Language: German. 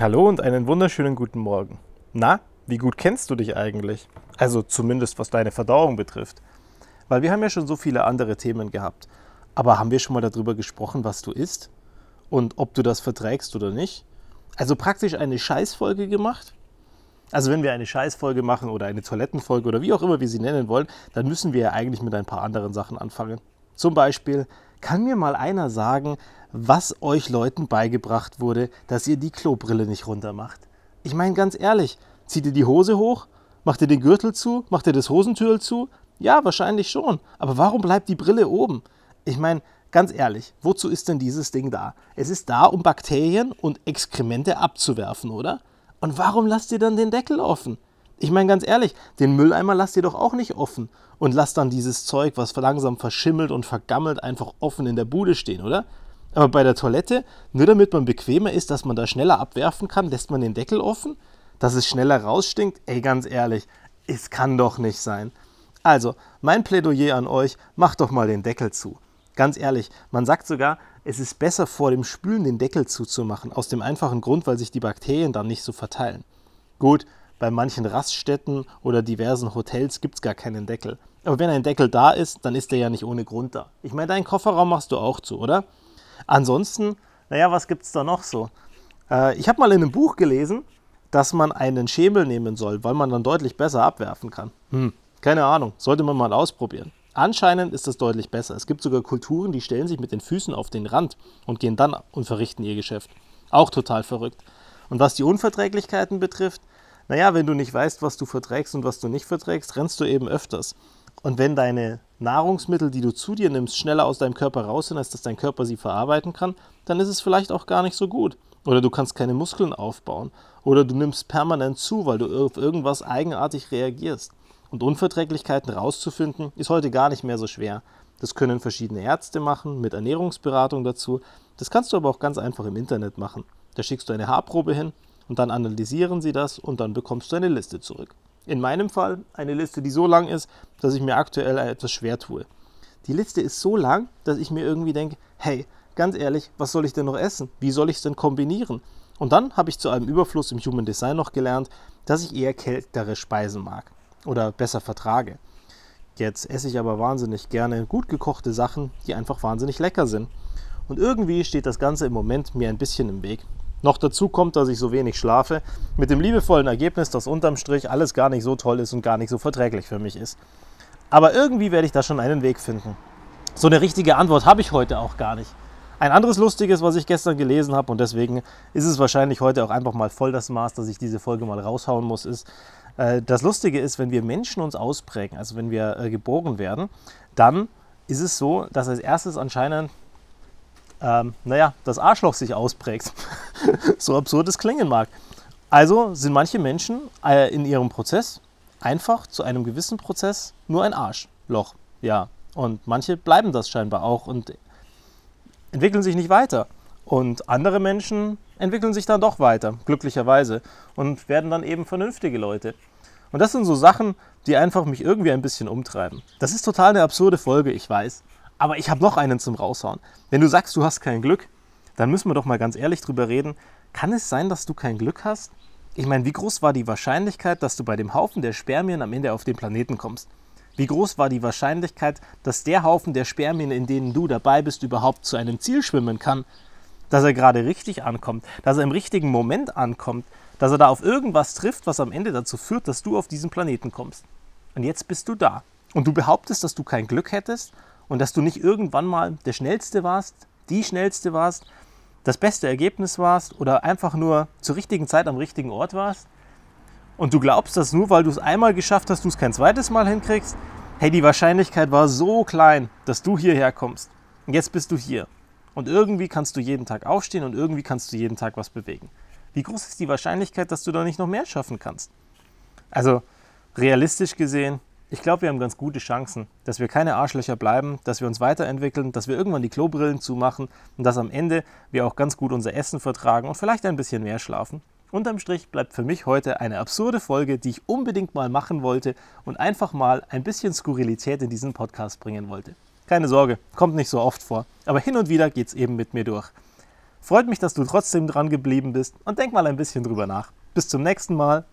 Hallo und einen wunderschönen guten Morgen. Na, wie gut kennst du dich eigentlich? Also zumindest was deine Verdauung betrifft. Weil wir haben ja schon so viele andere Themen gehabt. Aber haben wir schon mal darüber gesprochen, was du isst? Und ob du das verträgst oder nicht? Also praktisch eine Scheißfolge gemacht? Also wenn wir eine Scheißfolge machen oder eine Toilettenfolge oder wie auch immer wir sie nennen wollen, dann müssen wir ja eigentlich mit ein paar anderen Sachen anfangen. Zum Beispiel, kann mir mal einer sagen, was euch Leuten beigebracht wurde, dass ihr die Klobrille nicht runter macht? Ich meine ganz ehrlich, zieht ihr die Hose hoch? Macht ihr den Gürtel zu? Macht ihr das Hosentürl zu? Ja, wahrscheinlich schon. Aber warum bleibt die Brille oben? Ich meine, ganz ehrlich, wozu ist denn dieses Ding da? Es ist da, um Bakterien und Exkremente abzuwerfen, oder? Und warum lasst ihr dann den Deckel offen? Ich meine ganz ehrlich, den Mülleimer lasst ihr doch auch nicht offen und lasst dann dieses Zeug, was langsam verschimmelt und vergammelt, einfach offen in der Bude stehen, oder? Aber bei der Toilette, nur damit man bequemer ist, dass man da schneller abwerfen kann, lässt man den Deckel offen, dass es schneller rausstinkt? Ey, ganz ehrlich, es kann doch nicht sein. Also, mein Plädoyer an euch, macht doch mal den Deckel zu. Ganz ehrlich, man sagt sogar, es ist besser vor dem Spülen den Deckel zuzumachen, aus dem einfachen Grund, weil sich die Bakterien dann nicht so verteilen. Gut, bei manchen Raststätten oder diversen Hotels gibt es gar keinen Deckel. Aber wenn ein Deckel da ist, dann ist der ja nicht ohne Grund da. Ich meine, deinen Kofferraum machst du auch zu, oder? Ansonsten, naja, was gibt es da noch so? Äh, ich habe mal in einem Buch gelesen, dass man einen Schemel nehmen soll, weil man dann deutlich besser abwerfen kann. Hm, keine Ahnung, sollte man mal ausprobieren. Anscheinend ist das deutlich besser. Es gibt sogar Kulturen, die stellen sich mit den Füßen auf den Rand und gehen dann und verrichten ihr Geschäft. Auch total verrückt. Und was die Unverträglichkeiten betrifft, naja, wenn du nicht weißt, was du verträgst und was du nicht verträgst, rennst du eben öfters. Und wenn deine Nahrungsmittel, die du zu dir nimmst, schneller aus deinem Körper raus sind, als dass dein Körper sie verarbeiten kann, dann ist es vielleicht auch gar nicht so gut. Oder du kannst keine Muskeln aufbauen. Oder du nimmst permanent zu, weil du auf irgendwas eigenartig reagierst. Und Unverträglichkeiten rauszufinden, ist heute gar nicht mehr so schwer. Das können verschiedene Ärzte machen, mit Ernährungsberatung dazu. Das kannst du aber auch ganz einfach im Internet machen. Da schickst du eine Haarprobe hin und dann analysieren sie das und dann bekommst du eine Liste zurück. In meinem Fall eine Liste, die so lang ist, dass ich mir aktuell etwas schwer tue. Die Liste ist so lang, dass ich mir irgendwie denke, hey, ganz ehrlich, was soll ich denn noch essen? Wie soll ich es denn kombinieren? Und dann habe ich zu einem Überfluss im Human Design noch gelernt, dass ich eher kältere Speisen mag oder besser vertrage. Jetzt esse ich aber wahnsinnig gerne gut gekochte Sachen, die einfach wahnsinnig lecker sind. Und irgendwie steht das Ganze im Moment mir ein bisschen im Weg. Noch dazu kommt, dass ich so wenig schlafe, mit dem liebevollen Ergebnis, dass unterm Strich alles gar nicht so toll ist und gar nicht so verträglich für mich ist. Aber irgendwie werde ich da schon einen Weg finden. So eine richtige Antwort habe ich heute auch gar nicht. Ein anderes Lustiges, was ich gestern gelesen habe, und deswegen ist es wahrscheinlich heute auch einfach mal voll das Maß, dass ich diese Folge mal raushauen muss, ist, äh, das Lustige ist, wenn wir Menschen uns ausprägen, also wenn wir äh, geboren werden, dann ist es so, dass als erstes anscheinend, ähm, naja, das Arschloch sich ausprägt. so absurd es klingen mag. Also sind manche Menschen äh, in ihrem Prozess einfach zu einem gewissen Prozess nur ein Arschloch. Ja, und manche bleiben das scheinbar auch und entwickeln sich nicht weiter. Und andere Menschen entwickeln sich dann doch weiter, glücklicherweise, und werden dann eben vernünftige Leute. Und das sind so Sachen, die einfach mich irgendwie ein bisschen umtreiben. Das ist total eine absurde Folge, ich weiß. Aber ich habe noch einen zum Raushauen. Wenn du sagst, du hast kein Glück, dann müssen wir doch mal ganz ehrlich drüber reden. Kann es sein, dass du kein Glück hast? Ich meine, wie groß war die Wahrscheinlichkeit, dass du bei dem Haufen der Spermien am Ende auf den Planeten kommst? Wie groß war die Wahrscheinlichkeit, dass der Haufen der Spermien, in denen du dabei bist, überhaupt zu einem Ziel schwimmen kann? Dass er gerade richtig ankommt, dass er im richtigen Moment ankommt, dass er da auf irgendwas trifft, was am Ende dazu führt, dass du auf diesen Planeten kommst. Und jetzt bist du da. Und du behauptest, dass du kein Glück hättest und dass du nicht irgendwann mal der Schnellste warst, die Schnellste warst, das beste Ergebnis warst oder einfach nur zur richtigen Zeit am richtigen Ort warst und du glaubst, dass nur weil du es einmal geschafft hast, du es kein zweites Mal hinkriegst, hey, die Wahrscheinlichkeit war so klein, dass du hierher kommst. Und jetzt bist du hier. Und irgendwie kannst du jeden Tag aufstehen und irgendwie kannst du jeden Tag was bewegen. Wie groß ist die Wahrscheinlichkeit, dass du da nicht noch mehr schaffen kannst? Also realistisch gesehen, ich glaube, wir haben ganz gute Chancen, dass wir keine Arschlöcher bleiben, dass wir uns weiterentwickeln, dass wir irgendwann die Klobrillen zumachen und dass am Ende wir auch ganz gut unser Essen vertragen und vielleicht ein bisschen mehr schlafen. Unterm Strich bleibt für mich heute eine absurde Folge, die ich unbedingt mal machen wollte und einfach mal ein bisschen Skurrilität in diesen Podcast bringen wollte. Keine Sorge, kommt nicht so oft vor, aber hin und wieder geht es eben mit mir durch. Freut mich, dass du trotzdem dran geblieben bist und denk mal ein bisschen drüber nach. Bis zum nächsten Mal.